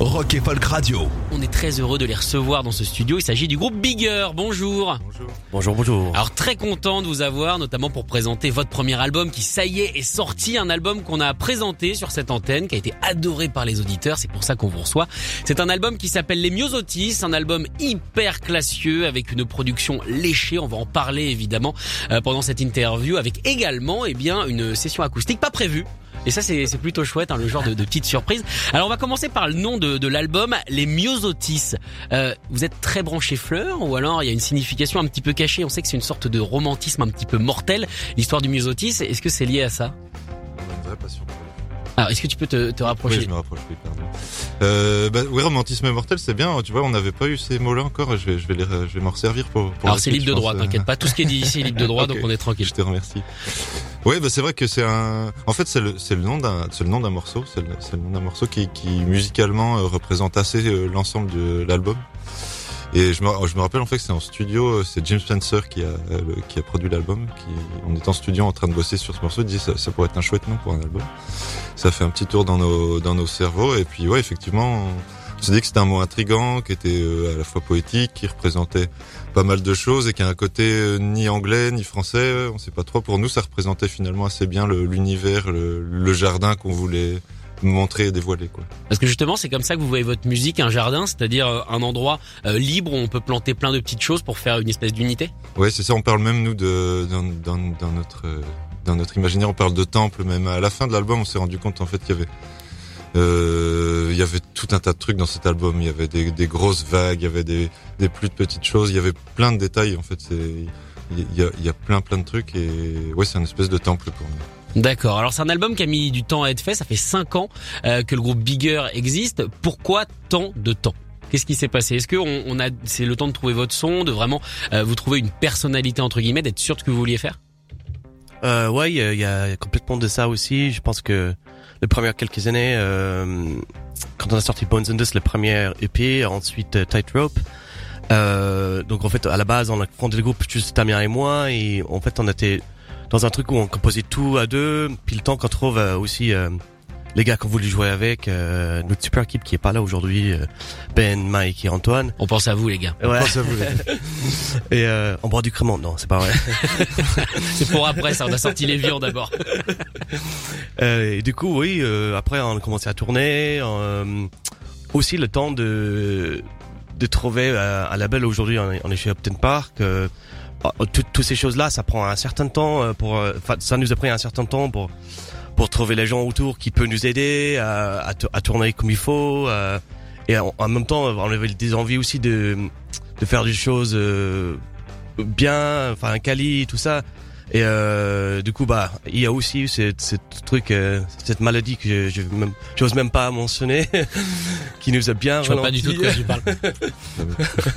Rock et Folk Radio. On est très heureux de les recevoir dans ce studio. Il s'agit du groupe Bigger. Bonjour. Bonjour, bonjour. Alors très content de vous avoir, notamment pour présenter votre premier album qui, ça y est, est sorti. Un album qu'on a présenté sur cette antenne, qui a été adoré par les auditeurs. C'est pour ça qu'on vous reçoit. C'est un album qui s'appelle Les Myosotis, un album hyper classieux avec une production léchée. On va en parler évidemment euh, pendant cette interview, avec également, eh bien, une session acoustique pas prévue. Et ça, c'est plutôt chouette, hein, le genre de, petite surprise. Alors, on va commencer par le nom de, de l'album, les Myosotis. Euh, vous êtes très branché fleurs ou alors il y a une signification un petit peu cachée On sait que c'est une sorte de romantisme un petit peu mortel, l'histoire du Myosotis. Est-ce que c'est lié à ça? Alors, est-ce que tu peux te, te Oui, rapprocher je me rapproche, oui, pardon. Euh, bah, oui, romantisme mortel, c'est bien. Tu vois, on n'avait pas eu ces mots-là encore. Je vais, je vais, les, je vais m'en servir pour. pour Alors, c'est libre de droit, t'inquiète pas. Tout ce qui est dit ici est libre de droit, donc on est tranquille. Je te remercie. Ouais, bah c'est vrai que c'est un. En fait, c'est le, c'est le nom d'un, c'est le nom d'un morceau. C'est le, c'est le nom d'un morceau qui, qui musicalement euh, représente assez euh, l'ensemble de l'album. Et je me, je me rappelle en fait que c'est en studio, euh, c'est Jim Spencer qui a, le- qui a produit l'album. Qui, on était en studio en train de bosser sur ce morceau. Il disait ça, ça pourrait être un chouette nom pour un album. Ça fait un petit tour dans nos, dans nos cerveaux. Et puis ouais, effectivement, on s'est dit que c'était un mot intrigant, qui était euh, à la fois poétique, qui représentait pas mal de choses et qui a un côté euh, ni anglais ni français. On sait pas trop. Pour nous, ça représentait finalement assez bien l'univers, le, le jardin qu'on voulait montrer et dévoiler quoi. Parce que justement, c'est comme ça que vous voyez votre musique, un jardin, c'est-à-dire euh, un endroit euh, libre où on peut planter plein de petites choses pour faire une espèce d'unité? Ouais, c'est ça. On parle même nous de dans, dans, dans notre euh, dans notre imaginaire, on parle de temple. Même à la fin de l'album, on s'est rendu compte en fait qu'il y avait euh, il y avait tout un tas de trucs dans cet album. Il y avait des, des grosses vagues, il y avait des, des plus de petites choses. Il y avait plein de détails. En fait, il y a, il y a plein plein de trucs et ouais, c'est une espèce de temple pour nous. D'accord. Alors c'est un album qui a mis du temps à être fait. Ça fait cinq ans euh, que le groupe Bigger existe. Pourquoi tant de temps? Qu'est-ce qui s'est passé? Est-ce que on, on a c'est le temps de trouver votre son, de vraiment euh, vous trouver une personnalité entre guillemets, d'être sûr de ce que vous vouliez faire? Euh, ouais, il y, y a complètement de ça aussi. Je pense que les premières quelques années, euh, quand on a sorti Bones and Dust, le premier EP, ensuite euh, Tightrope. Euh, donc en fait, à la base, on a fondé le groupe juste Damien et moi, et en fait, on était dans un truc où on composait tout à deux. Puis le temps qu'on trouve euh, aussi euh, les gars qu'on voulait jouer avec, euh, notre super équipe qui est pas là aujourd'hui, euh, Ben, Mike et Antoine. On pense à vous les gars. Ouais. ça vous Et euh, on boit du crément, non, c'est pas vrai. C'est pour après ça. On a sorti les viands d'abord. Euh, et du coup, oui, euh, après on a commencé à tourner. euh, aussi le temps de de trouver euh, un label. Aujourd'hui, on, est- on est chez Upton Park. Tout- toutes ces choses-là, ça prend un certain temps pour. Enfin, ça nous a pris un certain temps pour pour trouver les gens autour qui peuvent nous aider à, à, to- à tourner comme il faut. euh, et en, en même temps, on avait des envies aussi de de faire des choses euh, bien, enfin un quali, tout ça. Et euh, du coup, bah, il y a aussi eu cette, cette truc, euh, cette maladie que je, je même, j'ose même pas mentionner, qui nous a bien Je vois pas du tout de quoi ralenti. tu parles.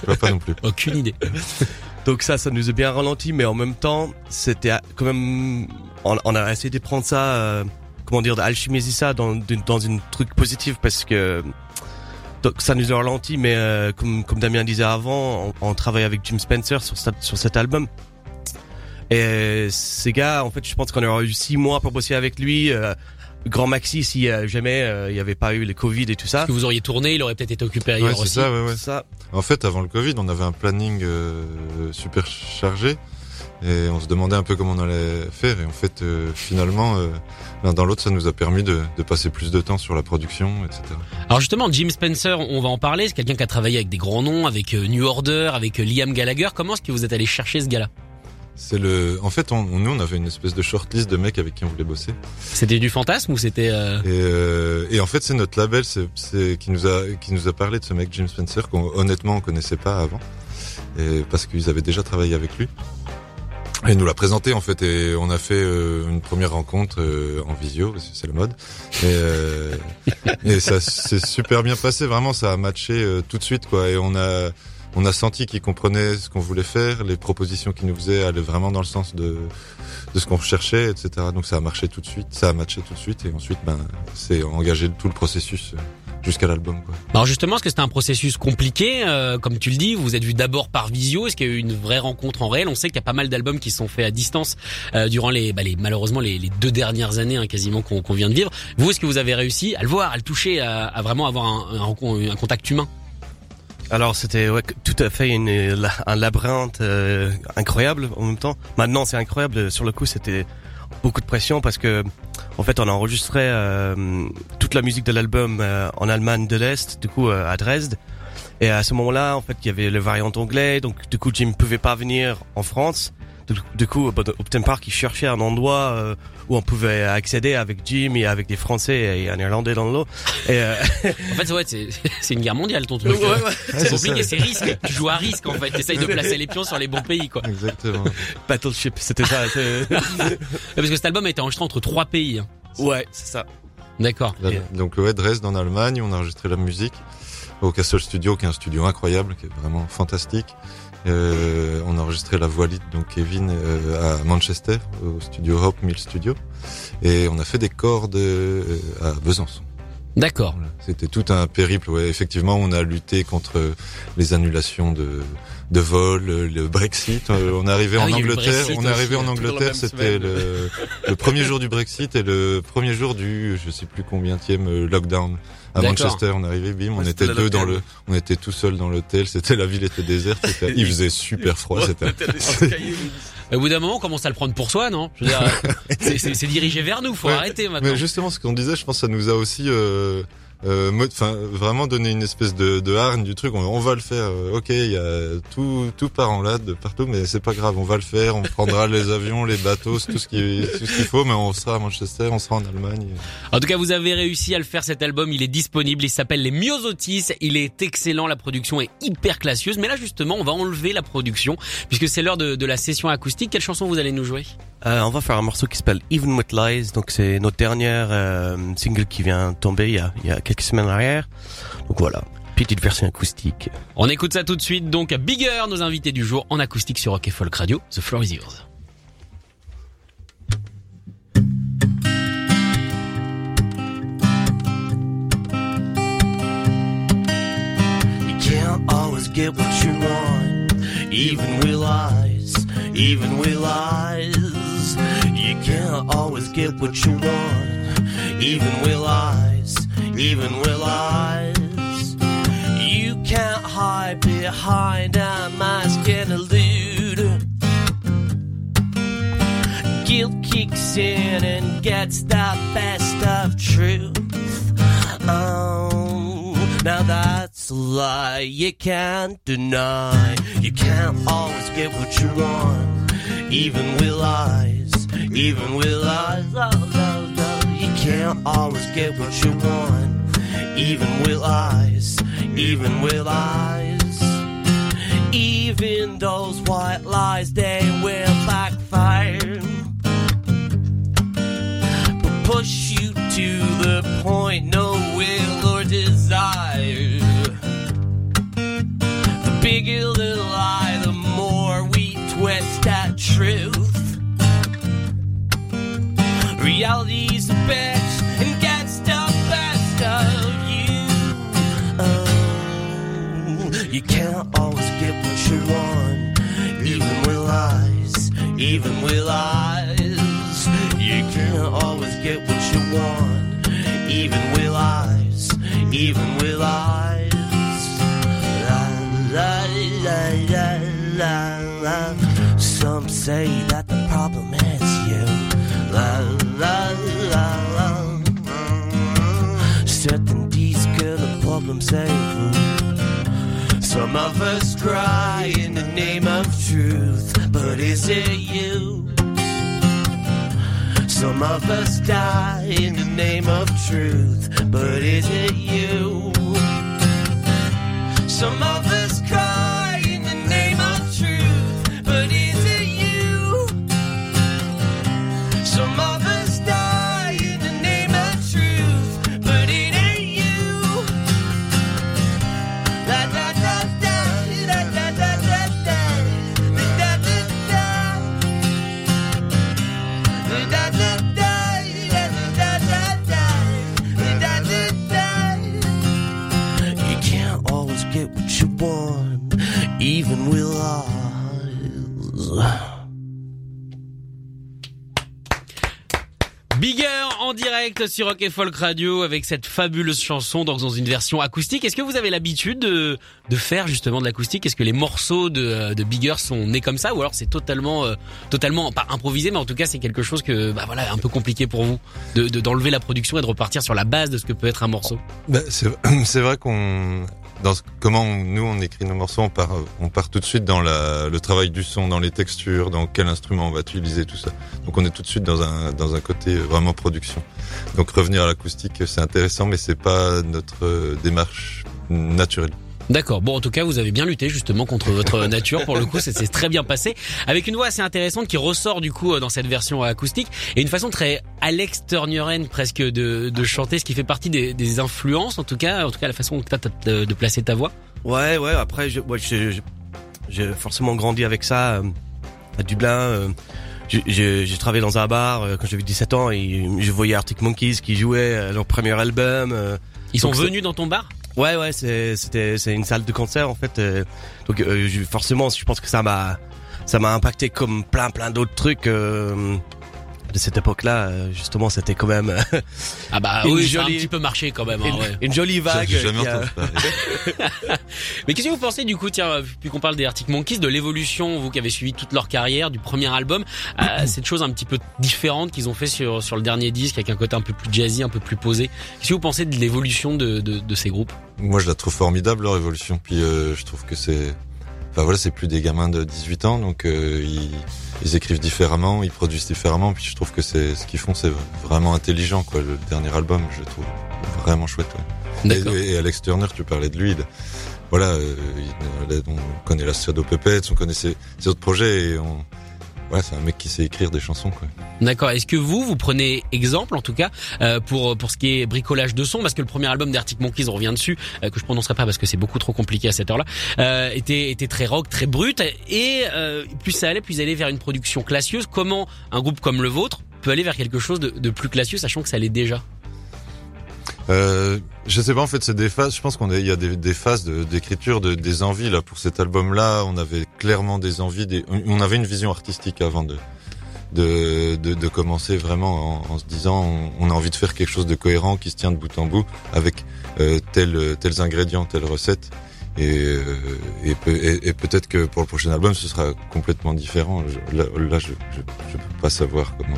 Je vois pas non plus. Aucune idée. Donc ça, ça nous a bien ralenti, mais en même temps, c'était quand même, on, on a essayé de prendre ça, euh, comment dire, d'alchimiser ça dans, d'une- dans une truc positif parce que donc ça nous a ralenti, mais euh, comme, comme Damien disait avant, on, on travaille avec Jim Spencer sur, cette- sur cet album. Et ces gars, en fait, je pense qu'on aurait eu six mois pour bosser avec lui. euh, Grand Maxi, si euh, jamais euh, il n'y avait pas eu les Covid et tout ça. Parce que vous auriez tourné, il aurait peut-être été occupé ailleurs Ouais, aussi. ça, ouais, ouais. Ça, En fait, avant le Covid, on avait un planning euh, super chargé et on se demandait un peu comment on allait faire. Et en fait, euh, finalement, euh, l'un dans l'autre, ça nous a permis de, de passer plus de temps sur la production, etc. Alors justement, Jim Spencer, on va en parler. C'est quelqu'un qui a travaillé avec des grands noms, avec euh, New Order, avec Liam Gallagher. Comment est-ce que vous êtes allé chercher ce gars-là? C'est le, en fait, on, nous, on avait une espèce de shortlist de mecs avec qui on voulait bosser. C'était du fantasme ou c'était euh, Et, euh, et en fait, c'est notre label, c'est qui nous a, qui nous a parlé de ce mec Jim Spencer qu'on honnêtement on connaissait pas avant, et parce qu'ils avaient déjà travaillé avec lui. Il nous l'a présenté en fait et on a fait euh, une première rencontre euh, en visio, parce que c'est le mode. Et, euh, et ça s'est super bien passé, vraiment ça a matché tout de suite quoi. Et on a on a senti qu'il comprenait ce qu'on voulait faire, les propositions qu'il nous faisait allaient vraiment dans le sens de de ce qu'on recherchait, etc. Donc ça a marché tout de suite, ça a matché tout de suite et ensuite ben c'est engagé tout le processus jusqu'à l'album. Quoi. Alors justement, est-ce que c'était un processus compliqué euh, Comme tu le dis, vous êtes vu d'abord par visio. Est-ce qu'il y a eu une vraie rencontre en réel? On sait qu'il y a pas mal d'albums qui sont faits à distance euh, durant les, bah, les, malheureusement les, les, deux dernières années hein, quasiment qu'on vient de vivre. Vous, est-ce que vous avez réussi à le voir, à le toucher, à, à vraiment avoir un, un, un contact humain? Alors c'était ouais, tout à fait une, un labyrinthe euh, incroyable en même temps. Maintenant c'est incroyable. Sur le coup c'était beaucoup de pression parce que en fait, on a enregistré euh, toute la musique de l'album euh, en Allemagne de l'Est, du coup euh, à Dresde. Et à ce moment-là, en fait, il y avait le variant anglais, donc du coup, Jim pouvait pas venir en France. Du, coup, Upton Park, il cherchait un endroit euh, où on pouvait accéder avec Jim et avec des Français et un Irlandais dans l'eau. Euh... en fait, ouais, c'est une guerre mondiale ton truc. Ouais, ouais. C'est compliqué, c'est risque. Tu joues à risque en fait. T'essayes de placer les pions sur les bons pays, quoi. Exactement. Battleship, c'était ça. Parce que cet album a été enregistré entre trois pays. Hein. Ouais, c'est ça. D'accord. Donc ouais, Dresde en Allemagne, on a enregistré la musique au Castle Studio, qui est un studio incroyable, qui est vraiment fantastique. Euh, on a enregistré la voix lead, donc Kevin, euh, à Manchester, au studio Hope Mill Studio. Et on a fait des cordes euh, à Besançon. D'accord. C'était tout un périple. Ouais, effectivement, on a lutté contre les annulations de de vol, le Brexit. On est arrivé ah en Angleterre. On est arrivé en Angleterre. C'était le, le, premier jour du Brexit et le premier jour du, je sais plus combienième lockdown à Manchester. On est arrivé, bim, on était deux dans le, on était tout seul dans l'hôtel. C'était la ville était déserte. il faisait super froid. C'était. Au bout d'un moment, on commence à le prendre pour soi, non? C'est dirigé vers nous. Faut arrêter maintenant. Mais justement, ce qu'on disait, je pense, ça nous a aussi. Euh, euh, enfin vraiment donner une espèce de, de hargne du truc. On, va le faire. Euh, ok, il y a tout tout part en de partout, mais c'est pas grave. On va le faire. On prendra les avions, les bateaux, tout ce qui tout ce qu'il faut, mais on sera à Manchester, on sera en Allemagne. En tout cas, vous avez réussi à le faire. Cet album, il est disponible. Il s'appelle Les Myosotis. Il est excellent. La production est hyper classieuse. Mais là, justement, on va enlever la production puisque c'est l'heure de, de la session acoustique. Quelle chanson vous allez nous jouer? Euh, On va faire un morceau qui s'appelle Even with Lies. Donc c'est notre dernière euh, single qui vient tomber il y a, il y a quelques semaines arrière. Donc voilà, petite version acoustique. On écoute ça tout de suite. Donc Bigger, nos invités du jour en acoustique sur Rock Folk Radio. The floor is yours. always get what you want, even with lies, even with lies. You can't always get what you want, even with lies. Even with lies. You can't hide behind a mask and elude. Guilt kicks in and gets the best of truth. Oh, now that's a lie you can't deny. You can't always get what you want, even with lies, even with lies. Oh, can't always get what you want even with lies, even with lies. Even those white lies, they will backfire. But push you to the point no will or desire. The bigger the lie, the more we twist that truth. Reality's a bitch and gets the best of You oh, You can't always get what you want, even with lies, even with lies. You can't always get what you want, even with lies, even with lies. La la la la la. Some say Some of us cry in the name of truth, but is it you? Some of us die in the name of truth, but is it you? Some even with eyes. Bigger en direct sur Rock et Folk Radio avec cette fabuleuse chanson dans une version acoustique. Est-ce que vous avez l'habitude de, faire justement de l'acoustique? Est-ce que les morceaux de, de, Bigger sont nés comme ça ou alors c'est totalement euh, totalement pas improvisé mais en tout cas c'est quelque chose que bah voilà un peu compliqué pour vous de d'enlever la production et de repartir sur la base de ce que peut être un morceau? Ben, c'est vrai qu'on dans comment nous on écrit nos morceaux, on part, on part tout de suite dans la, le travail du son, dans les textures, dans quel instrument on va utiliser, tout ça. Donc on est tout de suite dans un dans un côté vraiment production. Donc revenir à l'acoustique, c'est intéressant, mais c'est pas notre euh, démarche naturelle. D'accord. Bon, en tout cas, vous avez bien lutté justement contre votre nature. Pour le coup, ça s'est très bien passé. Avec une voix assez intéressante qui ressort du coup dans cette version acoustique et une façon très Alex Turneren presque de, de chanter, ce qui fait partie des, des influences, en tout cas, en tout cas la façon que t'as de, de placer ta voix. Ouais, ouais. Après, je- moi, je- je- j'ai forcément grandi avec ça euh, à Dublin. euh, j'ai- travaillé dans un bar euh, quand j'avais 17 ans et je voyais Arctic Monkeys qui jouaient euh, leur premier album. Ils sont venus dans ton bar? Ouais, ouais, c'est c'était c'est une salle de concert en fait. euh, donc euh, forcément, je pense que ça m'a ça m'a impacté comme plein plein d'autres trucs. euh, de cette époque-là, euh, justement, c'était quand même Ah bah Une oui, ça a un jolie- petit peu marché quand même. hein, une, ouais. une jolie vague. Jamais a-. Mais qu'est-ce que vous pensez du coup, tiens, puis qu'on parle des Arctic Monkeys, de l'évolution, vous qui avez suivi toute leur carrière, du premier album, euh, cette chose un petit peu différente qu'ils ont fait sur sur le dernier disque, avec un côté un peu plus jazzy, un peu plus posé. Qu'est-ce que vous pensez de l'évolution de, de, de ces groupes? Moi, je la trouve formidable leur évolution. Puis euh, je trouve que c'est, enfin voilà, c'est plus des gamins de 18 ans, donc euh, ils, ils écrivent différemment, ils produisent différemment. Puis je trouve que c'est ce qu'ils font, c'est vraiment intelligent. Quoi, le dernier album, je trouve vraiment chouette. ouais. Et, et Alex Turner, tu parlais de lui. il- voilà, euh, il- on connaît la Shadow Puppets, on connaît ses, ses autres projets. Et on, voilà, c'est un mec qui sait écrire des chansons. Quoi. D'accord. Est-ce que vous, vous prenez exemple, en tout cas, euh, pour pour ce qui est bricolage de son, parce que le premier album d'Arctic Monkeys, on revient dessus, euh, que je prononcerai pas parce que c'est beaucoup trop compliqué à cette heure-là, euh, était était très rock, très brut, et euh, plus ça allait, plus il allait vers une production classieuse. Comment un groupe comme le vôtre peut aller vers quelque chose de, de plus classieux, sachant que ça l'est déjà? Euh, je sais pas en fait c'est des phases. Je pense qu'on il y a des, des phases d'écriture de, des envies là pour cet album-là. On avait clairement des envies. Des, on avait une vision artistique avant de de, de, de commencer vraiment en, en se disant on, on a envie de faire quelque chose de cohérent qui se tient de bout en bout avec euh, tels tels ingrédients, telles recettes. Et, euh, et, peut- et- et peut-être que pour le prochain album ce sera complètement différent. Je- là, là, je, je je peux pas savoir comment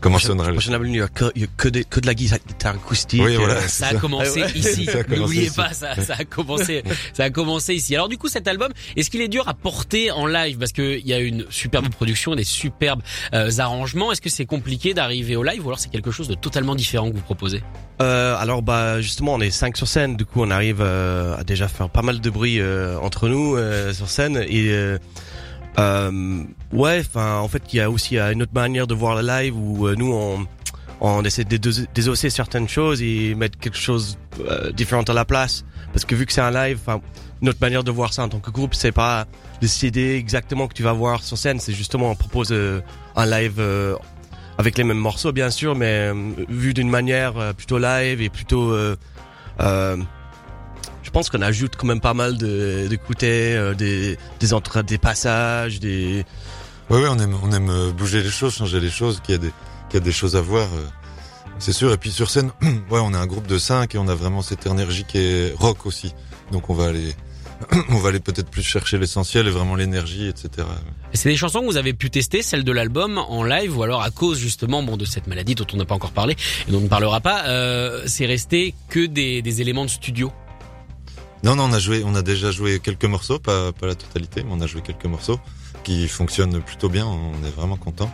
comment sonnera le. Prochain album, il y a que, il y a que, des- que de la guitare, acoustique. Oui, voilà. euh, Ça a ça. commencé Ah ouais. ici. Ça a commencé N'oubliez ici. pas, ça, ça a commencé, ça a commencé ici. Alors du coup, cet album, est-ce qu'il est dur à porter en live? Parce que il y a une superbe production, des superbes euh, arrangements. Est-ce que c'est compliqué d'arriver au live ou alors c'est quelque chose de totalement différent que vous proposez? Euh, alors bah justement on est cinq sur scène, du coup on arrive euh, à déjà faire pas mal de bruit euh, entre nous euh, sur scène. Et euh, ouais en fait il y a aussi une autre manière de voir le live où nous on essaie de dés- désosser certaines choses et mettre quelque chose euh, différent à la place. Parce que vu que c'est un live notre manière de voir ça en tant que groupe c'est pas le CD exactement que tu vas voir sur scène. C'est justement on propose un live avec les mêmes morceaux bien sûr, mais vu d'une manière plutôt live et plutôt, pense qu'on ajoute quand même pas mal de d'écouter euh, des des entre des passages, des Ouais, ouais, on aime, on aime euh, bouger les choses, changer les choses, qu'il y a des, qu'il y a des choses à voir. euh, C'est sûr. Et puis sur scène, ouais, on est un groupe de cinq et on a vraiment cette énergie qui est rock aussi. Donc on va aller, on va aller peut-être plus chercher l'essentiel et vraiment l'énergie, etc. Et C'est des chansons que vous avez pu tester, celles de l'album en live ou alors à cause justement bon de cette maladie dont on n'a pas encore parlé et dont on ne parlera pas. Euh, c'est resté que des, des éléments de studio. Non, non, on a joué, on a déjà joué quelques morceaux, pas, pas la totalité, mais on a joué quelques morceaux qui fonctionnent plutôt bien. On est vraiment content.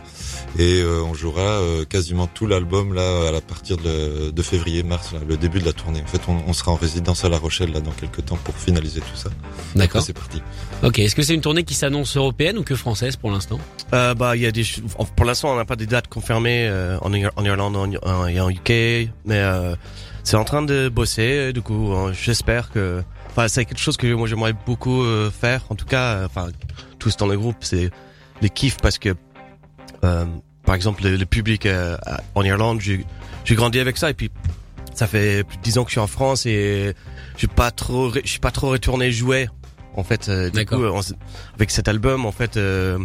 Et euh, on jouera euh, quasiment tout l'album là à la partir de, de février, mars, là, le début de la tournée. En fait, on, on sera en résidence à La Rochelle là dans quelques temps pour finaliser tout ça. D'accord. C'est parti. Ok. Est-ce que c'est une tournée qui s'annonce européenne ou que française pour l'instant? Euh, bah il y a des pour l'instant on n'a pas des dates confirmées euh, en, en Irlande en, en- et en UK, mais euh, c'est en train de bosser. Du coup euh, j'espère que enfin c'est quelque chose que moi j'aimerais beaucoup euh, faire. En tout cas euh, enfin tous dans le groupe c'est les kiffs parce que euh, par exemple le, le public euh, en Irlande j'ai j'ai grandi avec ça et puis ça fait plus de dix ans que je suis en France et j'ai pas trop je suis pas trop retourné jouer en fait euh, du coup on avec cet album en fait euh,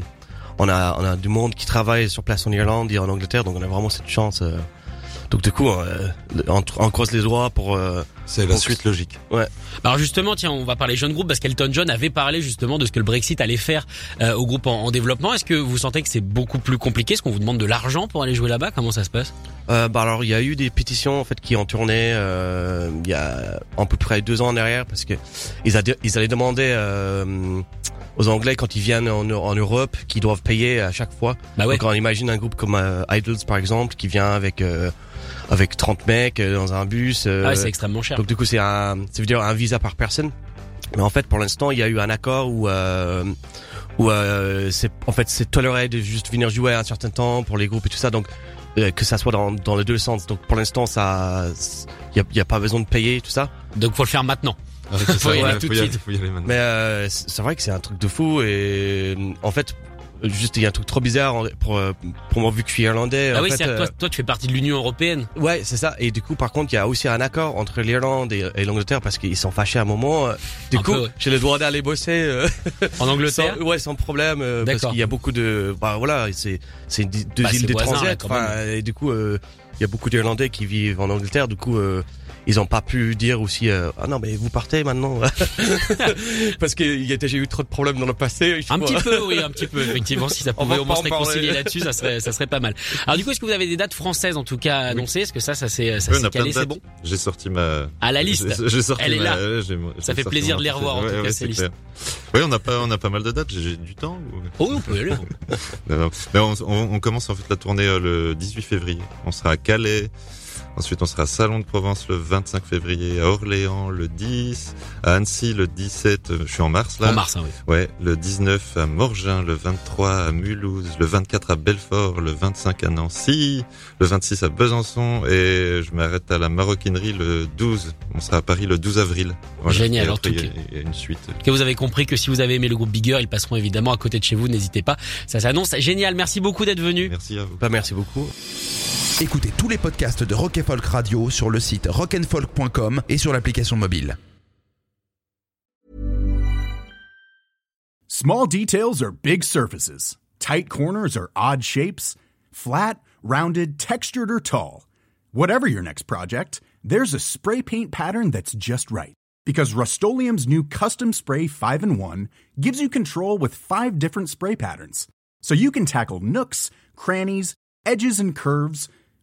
on a on a du monde qui travaille sur place en Irlande et en Angleterre donc on a vraiment cette chance euh, Donc du coup, euh, on, on croise les doigts pour. C'est la suite logique. Alors justement, tiens, on va parler jeunes groupes parce qu'Elton John avait parlé justement de ce que le Brexit allait faire euh, au groupe en, en développement. Est-ce que vous sentez que c'est beaucoup plus compliqué? Est-ce qu'on vous demande de l'argent pour aller jouer là-bas? Comment ça se passe? Euh, bah alors il y a eu des pétitions en fait qui ont tourné euh, il y a à peu près deux ans en arrière parce que ils, allaient demander euh, aux Anglais quand ils viennent en, en Europe qu'ils doivent payer à chaque fois. Bah ouais. Donc on imagine un groupe comme euh, Idols par exemple qui vient avec euh, avec 30 mecs euh, dans un bus. euh, Ah ouais, c'est extrêmement cher. donc du coup c'est un ça veut dire un visa par personne. Mais en fait pour l'instant il y a eu un accord où euh, où euh, c'est en fait c'est toléré de juste venir jouer à un certain temps pour les groupes et tout ça donc euh, que ça soit dans, dans les deux sens donc pour l'instant ça il y a, y a pas besoin de payer tout ça Donc faut le faire maintenant. Arrêtez Faut y aller tout de suite. faut y aller maintenant. mais euh, c'est c'est vrai que c'est un truc de fou et euh, en fait juste il y a un truc trop bizarre pour euh, pour moi vu que je suis irlandais Ah en oui, fait, c'est euh, toi, toi tu fais partie de l'Union européenne. ouais c'est ça et du coup par contre il y a aussi un accord entre l'Irlande et, et l'Angleterre parce qu'ils sont fâchés à un moment euh, du Un coup ouais. j'ai le droit d'aller bosser euh, En Angleterre. Sans, ouais, sans problème, euh, parce qu'il y a beaucoup de, bah voilà, c'est c'est deux Bah, îles c'est de voisin, là, transit. quand Enfin, et du coup, euh, il y a beaucoup d'Irlandais qui vivent en Angleterre. Du coup, euh, ils ont pas pu dire aussi, euh, ah non, mais vous partez maintenant, parce qu'il y a déjà eu trop de problèmes dans le passé. Un crois. petit peu, oui, un petit peu. Effectivement, si ça pouvait va au moins se réconcilier là-dessus, ça serait, ça serait pas mal. Alors du coup, est-ce que vous avez des dates françaises en tout cas annoncées? Est-ce que ça, ça s'est, ça Oui, calé, c'est bon? J'ai sorti ma. À la liste. J'ai j'ai sorti Elle est là. ouais, Ça fait plaisir de les revoir, en tout ouais, cas, ces clair. Oui, on a pas, on a pas mal de dates. J'ai du temps. ou- Oh, on peut y aller. Non, non. Mais on, on- on commence en fait la tournée euh, le 18 février. On sera à Calais. Ensuite, on sera à Salon de Provence le 25 février, à Orléans le 10, à Annecy le 17. euh, Je suis en mars là. En mars, hein, oui. Ouais, le 19 à Morgin, le 23 à Mulhouse, le 24 à Belfort, le 25 à Nancy, le 26 à Besançon et je m'arrête à la maroquinerie le 12. On sera à Paris le 12 avril. Génial, Et en tout cas. Il y a une suite. Que vous avez compris que si vous avez aimé le groupe Bigger, ils passeront évidemment à côté de chez vous. N'hésitez pas. Ça s'annonce génial. Merci beaucoup d'être venu. Merci à vous. Bah, merci beaucoup. Écoutez tous les podcasts de Rock Folk Radio sur le site rockandfolk.com et sur l'application mobile. Small details are big surfaces. Tight corners are odd shapes. Flat, rounded, textured, or tall. Whatever your next project, there's a spray paint pattern that's just right. Because Rust new Custom Spray 5 in 1 gives you control with five different spray patterns. So you can tackle nooks, crannies, edges, and curves